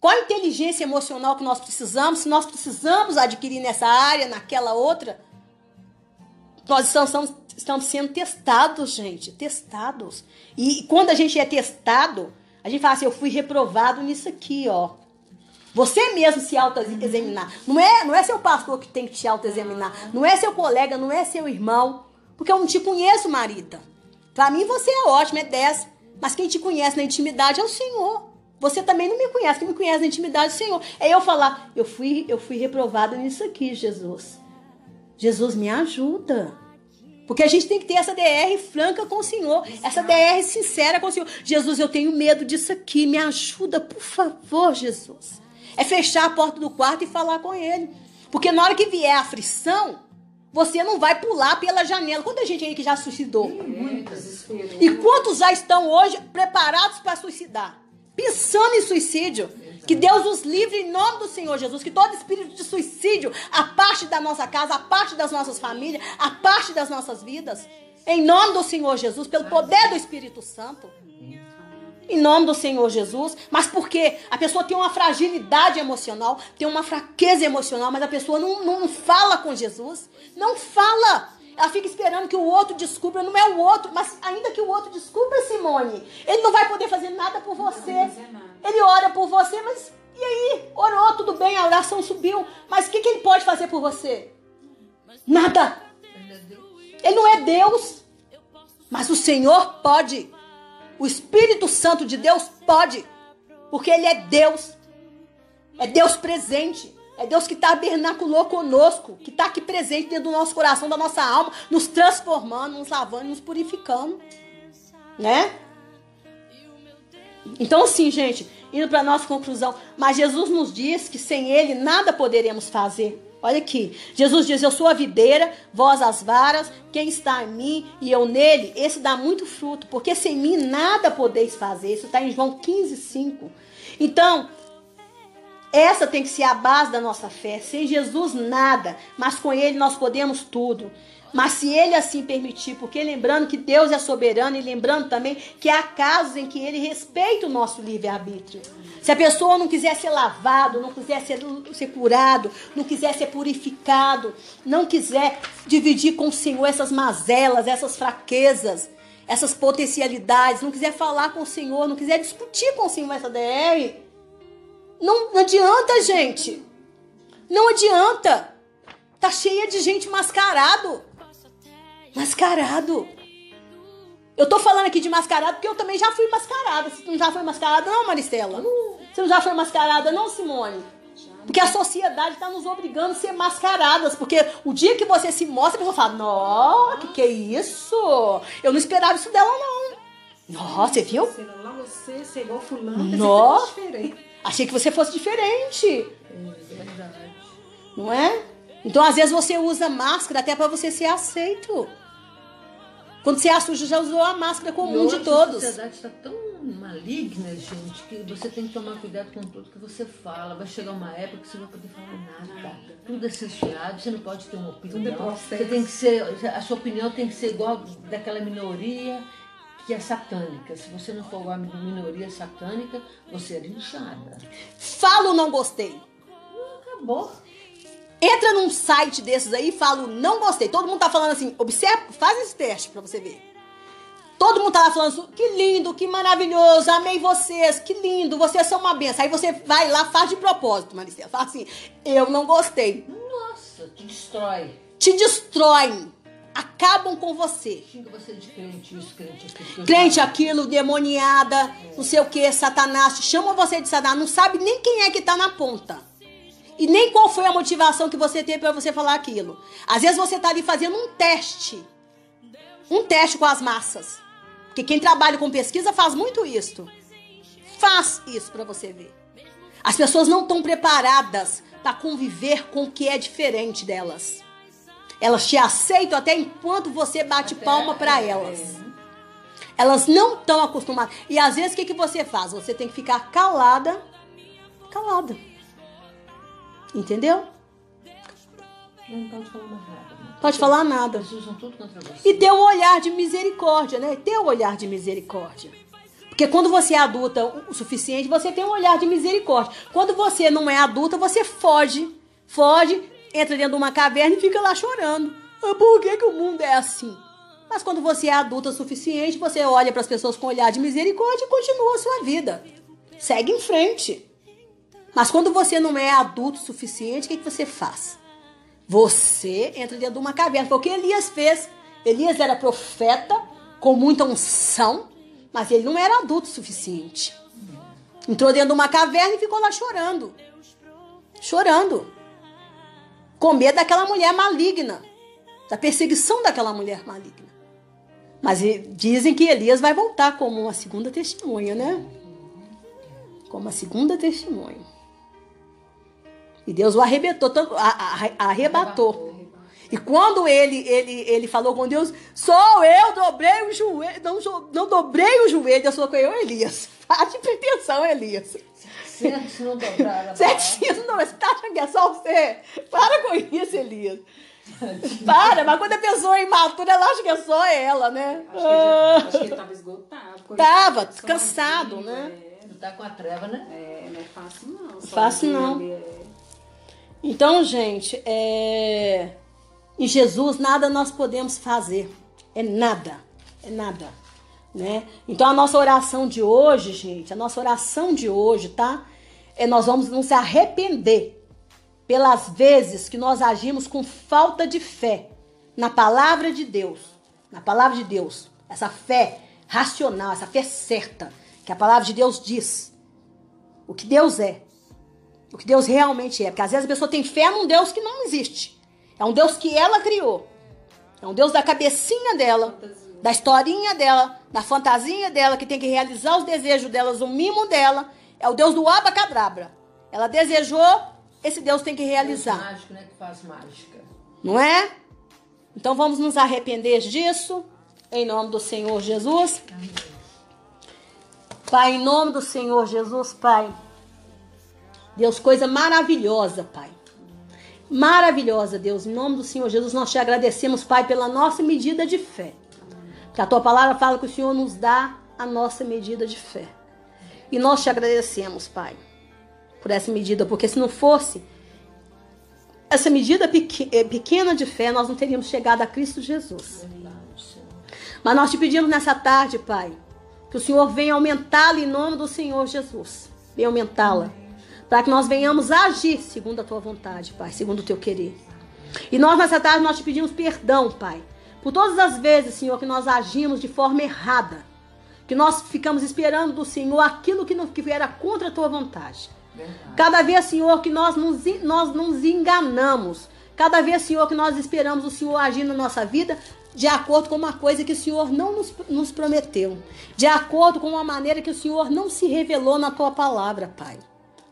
Qual a inteligência emocional que nós precisamos? Se nós precisamos adquirir nessa área, naquela outra, nós estamos, estamos sendo testados, gente. Testados. E quando a gente é testado, a gente fala assim: eu fui reprovado nisso aqui, ó. Você mesmo se autoexaminar. Não é, não é seu pastor que tem que te autoexaminar. Não é seu colega, não é seu irmão. Porque eu não te conheço, Marita. Para mim você é ótimo, é 10. Mas quem te conhece na intimidade é o Senhor. Você também não me conhece, quem me conhece na intimidade é o Senhor. É eu falar, eu fui, eu fui reprovada nisso aqui, Jesus. Jesus me ajuda. Porque a gente tem que ter essa DR franca com o Senhor, essa DR sincera com o Senhor. Jesus, eu tenho medo disso aqui, me ajuda, por favor, Jesus. É fechar a porta do quarto e falar com Ele. Porque na hora que vier a aflição, você não vai pular pela janela. Quanta gente aí que já suicidou? Muitas. E quantos já estão hoje preparados para suicidar? Pensando em suicídio. Que Deus os livre em nome do Senhor Jesus. Que todo espírito de suicídio, a parte da nossa casa, a parte das nossas famílias, a parte das nossas vidas. Em nome do Senhor Jesus, pelo poder do Espírito Santo. Em nome do Senhor Jesus, mas porque a pessoa tem uma fragilidade emocional, tem uma fraqueza emocional, mas a pessoa não, não fala com Jesus, não fala. Ela fica esperando que o outro descubra, não é o outro, mas ainda que o outro descubra, Simone, ele não vai poder fazer nada por você. Ele ora por você, mas e aí? Orou, tudo bem, a oração subiu, mas o que, que ele pode fazer por você? Nada. Ele não é Deus, mas o Senhor pode. O Espírito Santo de Deus pode, porque Ele é Deus. É Deus presente. É Deus que tabernaculou conosco, que está aqui presente dentro do nosso coração, da nossa alma, nos transformando, nos lavando, nos purificando. Né? Então, assim, gente, indo para a nossa conclusão, mas Jesus nos diz que sem Ele nada poderemos fazer. Olha aqui, Jesus diz: Eu sou a videira, vós as varas, quem está em mim e eu nele, esse dá muito fruto, porque sem mim nada podeis fazer. Isso está em João 15, 5. Então, essa tem que ser a base da nossa fé. Sem Jesus, nada, mas com Ele nós podemos tudo. Mas se ele assim permitir, porque lembrando que Deus é soberano e lembrando também que há casos em que ele respeita o nosso livre-arbítrio. Se a pessoa não quiser ser lavado, não quiser ser, ser curado, não quiser ser purificado, não quiser dividir com o Senhor essas mazelas, essas fraquezas, essas potencialidades, não quiser falar com o Senhor, não quiser discutir com o Senhor essa DR, não, não adianta, gente. Não adianta. Tá cheia de gente mascarado. Mascarado. Eu tô falando aqui de mascarado porque eu também já fui mascarada. Você não já foi mascarada, não, Maristela? Você não já foi mascarada, não, Simone? Porque a sociedade está nos obrigando a ser mascaradas. Porque o dia que você se mostra, a pessoa fala: Nossa, que que é isso? Eu não esperava isso dela, não. Nossa, você viu? Lá você chegou fulano, Nossa. Achei que você fosse diferente. É verdade. Não é? Então, às vezes, você usa máscara até para você ser aceito. Quando você acha já usou a máscara comum de todos. A sociedade está tão maligna, gente, que você tem que tomar cuidado com tudo que você fala. Vai chegar uma época que você não vai poder falar nada. Tudo é censurado, você não pode ter uma opinião. Você tem que ser, a sua opinião tem que ser igual daquela minoria que é satânica. Se você não for uma minoria satânica, você é linchada. Falo não gostei. Acabou. Entra num site desses aí e fala, não gostei. Todo mundo tá falando assim, observa, faz esse teste pra você ver. Todo mundo tá lá falando assim, que lindo, que maravilhoso, amei vocês, que lindo, vocês são uma benção. Aí você vai lá, faz de propósito, Maricela. Fala assim, eu não gostei. Nossa, te destrói. Te destrói. Acabam com você. Xinga você de crente, isso, crente aquilo. Crente aquilo, demoniada, é. não sei o que, satanás. Chama você de satanás, não sabe nem quem é que tá na ponta. E nem qual foi a motivação que você teve para você falar aquilo. Às vezes você está ali fazendo um teste. Um teste com as massas. Porque quem trabalha com pesquisa faz muito isso. Faz isso para você ver. As pessoas não estão preparadas para conviver com o que é diferente delas. Elas te aceitam até enquanto você bate até palma para é, elas. Elas não estão acostumadas. E às vezes o que, que você faz? Você tem que ficar calada. Calada. Entendeu? Não pode falar mais nada. Né? Pode falar nada. E ter um olhar de misericórdia, né? Ter um olhar de misericórdia. Porque quando você é adulta o suficiente, você tem um olhar de misericórdia. Quando você não é adulta, você foge. Foge, entra dentro de uma caverna e fica lá chorando. Ah, por que, que o mundo é assim? Mas quando você é adulta o suficiente, você olha para as pessoas com um olhar de misericórdia e continua a sua vida. Segue em frente. Mas quando você não é adulto o suficiente, o que, que você faz? Você entra dentro de uma caverna. Foi o que Elias fez. Elias era profeta, com muita unção, mas ele não era adulto o suficiente. Entrou dentro de uma caverna e ficou lá chorando. Chorando. Com medo daquela mulher maligna. Da perseguição daquela mulher maligna. Mas dizem que Elias vai voltar como uma segunda testemunha, né? Como uma segunda testemunha. E Deus o arrebentou, arrebatou. E quando ele, ele, ele falou com Deus, sou eu, dobrei o joelho, não, não dobrei o joelho, eu sou eu, Elias. Faz de pretensão, Elias. Setecentos não dobraram. Setecentos não, você tá achando que é só você? Para com isso, Elias. Para, mas quando a pessoa é imatura, ela acha que é só ela, né? Acho que, já, acho que ele tava esgotado. Tava, cansado, né? É, tá com a treva, né? É, não é fácil não. Fácil não. É... Então, gente, é... em Jesus nada nós podemos fazer. É nada. É nada. Né? Então a nossa oração de hoje, gente, a nossa oração de hoje, tá? É nós vamos nos arrepender pelas vezes que nós agimos com falta de fé na palavra de Deus, na palavra de Deus, essa fé racional, essa fé certa, que a palavra de Deus diz. O que Deus é, o que Deus realmente é. Porque às vezes a pessoa tem fé num Deus que não existe. É um Deus que ela criou. É um Deus da cabecinha dela, da historinha dela, da fantasia dela, que tem que realizar os desejos delas, o mimo dela. É o Deus do abacadabra. Ela desejou, esse Deus tem que realizar. Deus mágico, né? Que faz mágica. Não é? Então vamos nos arrepender disso, em nome do Senhor Jesus. Amém. Pai, em nome do Senhor Jesus, Pai. Deus, coisa maravilhosa, Pai. Maravilhosa, Deus. Em nome do Senhor Jesus, nós te agradecemos, Pai, pela nossa medida de fé. Que a tua palavra fala que o Senhor nos dá a nossa medida de fé. E nós te agradecemos, Pai, por essa medida, porque se não fosse essa medida eh, pequena de fé, nós não teríamos chegado a Cristo Jesus. Mas nós te pedimos nessa tarde, Pai, que o Senhor venha aumentá-la em nome do Senhor Jesus. Venha aumentá-la. Para que nós venhamos agir segundo a tua vontade, Pai, segundo o teu querer. E nós nessa tarde nós te pedimos perdão, Pai, por todas as vezes, Senhor, que nós agimos de forma errada. Que nós ficamos esperando do Senhor aquilo que, não, que era contra a tua vontade. Verdade. Cada vez, Senhor, que nós nos, nós nos enganamos. Cada vez, Senhor, que nós esperamos o Senhor agir na nossa vida de acordo com uma coisa que o Senhor não nos, nos prometeu. De acordo com uma maneira que o Senhor não se revelou na tua palavra, Pai.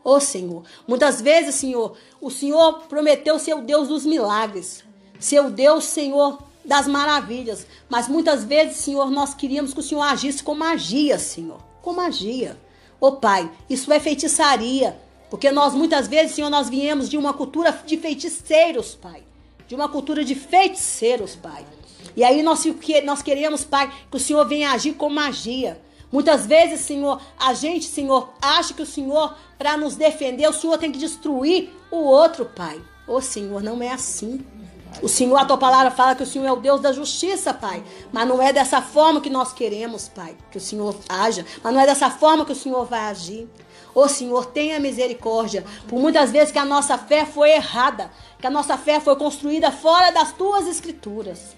Ô oh, Senhor, muitas vezes, Senhor, o Senhor prometeu ser o Deus dos milagres. Ser o Deus, Senhor, das maravilhas. Mas muitas vezes, Senhor, nós queríamos que o Senhor agisse com magia, Senhor. Com magia. Ô Pai, isso é feitiçaria. Porque nós muitas vezes, Senhor, nós viemos de uma cultura de feiticeiros, Pai. De uma cultura de feiticeiros, Pai. E aí nós, nós queremos, Pai, que o Senhor venha agir com magia. Muitas vezes, Senhor, a gente, Senhor, acha que o Senhor, para nos defender, o Senhor tem que destruir o outro, Pai. Ô Senhor, não é assim. O Senhor, a tua palavra fala que o Senhor é o Deus da justiça, Pai. Mas não é dessa forma que nós queremos, Pai, que o Senhor haja. Mas não é dessa forma que o Senhor vai agir. Ô Senhor, tenha misericórdia. Por muitas vezes que a nossa fé foi errada, que a nossa fé foi construída fora das tuas escrituras.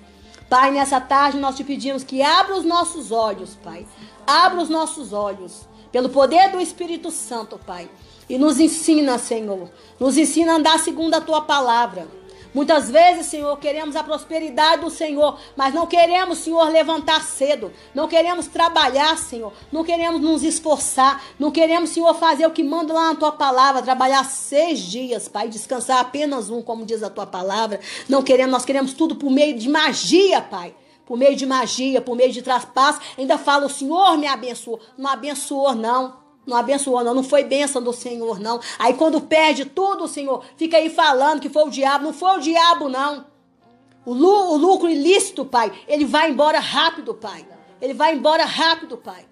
Pai, nessa tarde nós te pedimos que abra os nossos olhos, Pai. Abra os nossos olhos. Pelo poder do Espírito Santo, Pai. E nos ensina, Senhor. Nos ensina a andar segundo a tua palavra. Muitas vezes, Senhor, queremos a prosperidade do Senhor, mas não queremos, Senhor, levantar cedo. Não queremos trabalhar, Senhor. Não queremos nos esforçar. Não queremos, Senhor, fazer o que manda lá na tua palavra, trabalhar seis dias, Pai, descansar apenas um, como diz a tua palavra. Não queremos, nós queremos tudo por meio de magia, Pai por meio de magia, por meio de traspasso, ainda fala, o Senhor me abençoou. Não abençoou, não. Não abençoou, não. Não foi bênção do Senhor, não. Aí quando perde tudo, o Senhor fica aí falando que foi o diabo. Não foi o diabo, não. O, o lucro ilícito, Pai, ele vai embora rápido, Pai. Ele vai embora rápido, Pai.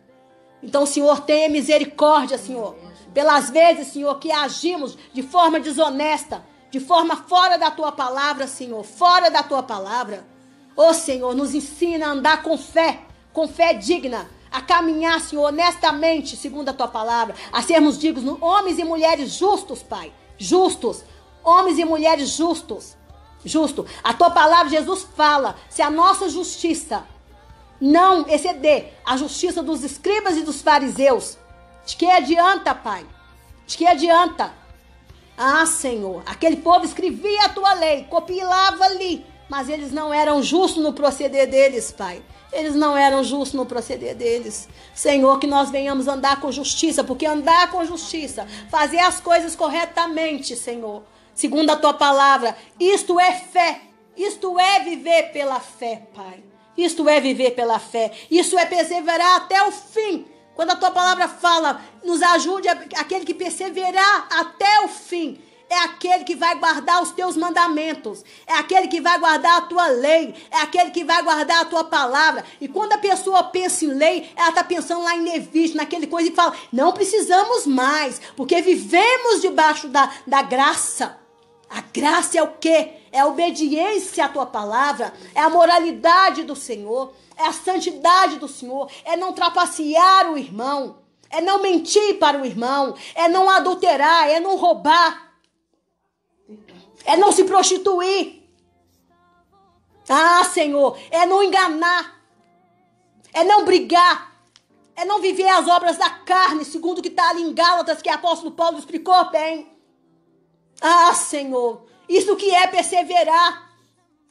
Então, Senhor, tenha misericórdia, Senhor. Pelas vezes, Senhor, que agimos de forma desonesta, de forma fora da tua palavra, Senhor, fora da tua palavra. Ô, oh, Senhor, nos ensina a andar com fé, com fé digna, a caminhar, Senhor, honestamente, segundo a tua palavra, a sermos dignos, homens e mulheres justos, Pai, justos, homens e mulheres justos, justo. A tua palavra, Jesus fala, se a nossa justiça não exceder a justiça dos escribas e dos fariseus, de que adianta, Pai? De que adianta? Ah, Senhor, aquele povo escrevia a tua lei, copiava ali, mas eles não eram justos no proceder deles, Pai. Eles não eram justos no proceder deles. Senhor, que nós venhamos andar com justiça, porque andar com justiça, fazer as coisas corretamente, Senhor, segundo a tua palavra, isto é fé. Isto é viver pela fé, Pai. Isto é viver pela fé. Isso é perseverar até o fim. Quando a tua palavra fala, nos ajude aquele que perseverar até o fim. É aquele que vai guardar os teus mandamentos, é aquele que vai guardar a tua lei, é aquele que vai guardar a tua palavra. E quando a pessoa pensa em lei, ela está pensando lá em Levítico, naquele coisa, e fala: não precisamos mais, porque vivemos debaixo da, da graça. A graça é o quê? É a obediência à tua palavra, é a moralidade do Senhor, é a santidade do Senhor, é não trapacear o irmão, é não mentir para o irmão, é não adulterar, é não roubar, é não se prostituir. Ah, Senhor, é não enganar, é não brigar, é não viver as obras da carne, segundo o que está ali em Gálatas, que o apóstolo Paulo explicou bem. Ah, Senhor, isso que é perseverar.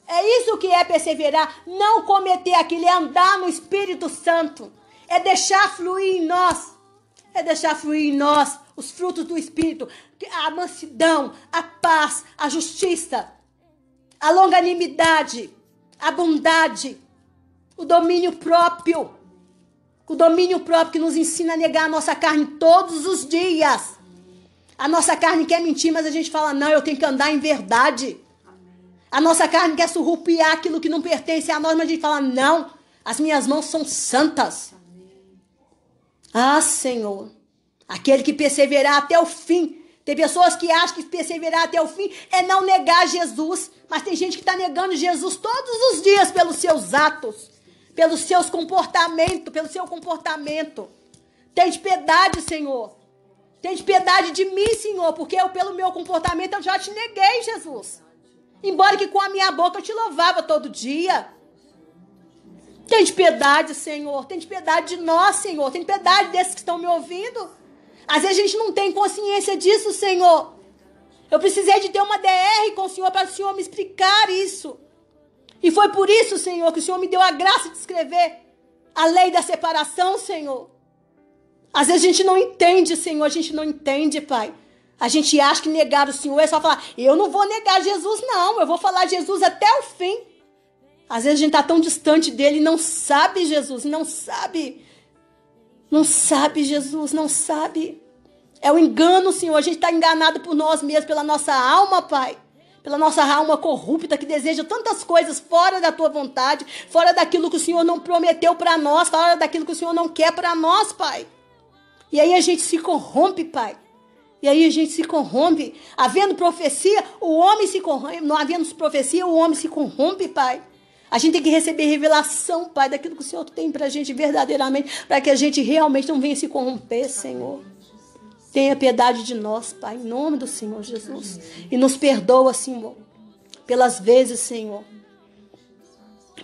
É isso que é perseverar. Não cometer aquilo, é andar no Espírito Santo. É deixar fluir em nós. É deixar fluir em nós os frutos do Espírito: a mansidão, a paz, a justiça, a longanimidade, a bondade, o domínio próprio. O domínio próprio que nos ensina a negar a nossa carne todos os dias. A nossa carne quer mentir, mas a gente fala, não, eu tenho que andar em verdade. A nossa carne quer surrupiar aquilo que não pertence a nós, mas a gente fala, não, as minhas mãos são santas. Ah, Senhor, aquele que perseverar até o fim. Tem pessoas que acham que perseverar até o fim é não negar Jesus, mas tem gente que está negando Jesus todos os dias pelos seus atos, pelos seus comportamentos, pelo seu comportamento. Tem de piedade, Senhor. Tem piedade de mim, Senhor, porque eu, pelo meu comportamento, eu já te neguei, Jesus. Embora que com a minha boca eu te louvava todo dia. Tem piedade, Senhor. Tem piedade de nós, Senhor. Tem piedade desses que estão me ouvindo. Às vezes a gente não tem consciência disso, Senhor. Eu precisei de ter uma DR com o Senhor para o Senhor me explicar isso. E foi por isso, Senhor, que o Senhor me deu a graça de escrever a lei da separação, Senhor. Às vezes a gente não entende, Senhor, a gente não entende, Pai. A gente acha que negar o Senhor é só falar, eu não vou negar Jesus, não, eu vou falar Jesus até o fim. Às vezes a gente está tão distante dele e não sabe Jesus, não sabe. Não sabe Jesus, não sabe. É o engano, Senhor. A gente está enganado por nós mesmos, pela nossa alma, Pai. Pela nossa alma corrupta que deseja tantas coisas fora da tua vontade, fora daquilo que o Senhor não prometeu para nós, fora daquilo que o Senhor não quer para nós, Pai. E aí a gente se corrompe, Pai. E aí a gente se corrompe. Havendo profecia, o homem se corrompe. Não havendo profecia, o homem se corrompe, Pai. A gente tem que receber revelação, Pai, daquilo que o Senhor tem pra gente verdadeiramente, para que a gente realmente não venha se corromper, Senhor. Tenha piedade de nós, Pai, em nome do Senhor Jesus. E nos perdoa, Senhor, pelas vezes, Senhor.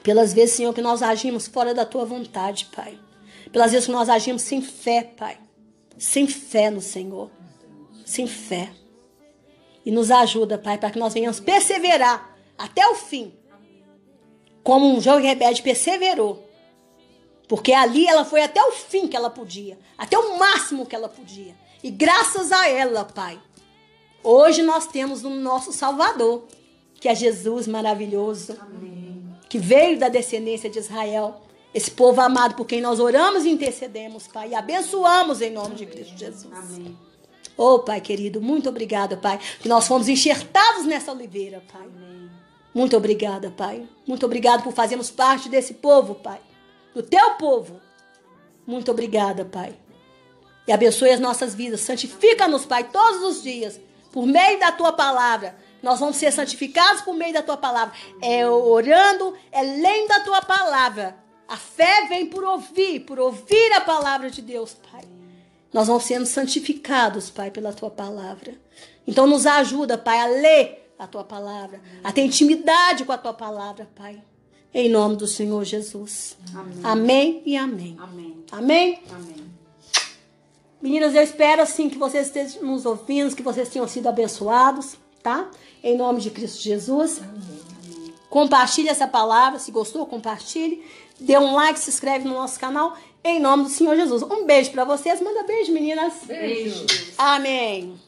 Pelas vezes, Senhor, que nós agimos fora da tua vontade, Pai. Pelas vezes que nós agimos sem fé, Pai sem fé no Senhor. Sem fé. E nos ajuda, Pai, para que nós venhamos perseverar até o fim. Como um João Rebelde perseverou. Porque ali ela foi até o fim que ela podia. Até o máximo que ela podia. E graças a ela, Pai, hoje nós temos o nosso Salvador, que é Jesus maravilhoso. Amém. Que veio da descendência de Israel esse povo amado por quem nós oramos e intercedemos, Pai, e abençoamos em nome Amém. de Cristo Jesus. Amém. Oh, Pai querido, muito obrigada, Pai, que nós fomos enxertados nessa oliveira, Pai. Amém. Muito obrigada, Pai. Muito obrigada por fazermos parte desse povo, Pai. Do teu povo. Muito obrigada, Pai. E abençoe as nossas vidas. Santifica-nos, Pai, todos os dias, por meio da tua palavra. Nós vamos ser santificados por meio da tua palavra. É orando, é lendo a tua palavra a fé vem por ouvir, por ouvir a palavra de Deus, Pai. Nós vamos sendo santificados, Pai, pela tua palavra. Então nos ajuda, Pai, a ler a tua palavra, a ter intimidade com a tua palavra, Pai. Em nome do Senhor Jesus. Amém, amém e amém. Amém. Amém? Amém. Meninas, eu espero assim que vocês estejam nos ouvindo, que vocês tenham sido abençoados, tá? Em nome de Cristo Jesus. Amém. Compartilhe essa palavra, se gostou, compartilhe. Dê um like, se inscreve no nosso canal. Em nome do Senhor Jesus. Um beijo para vocês. Manda beijo, meninas. Beijo. Amém.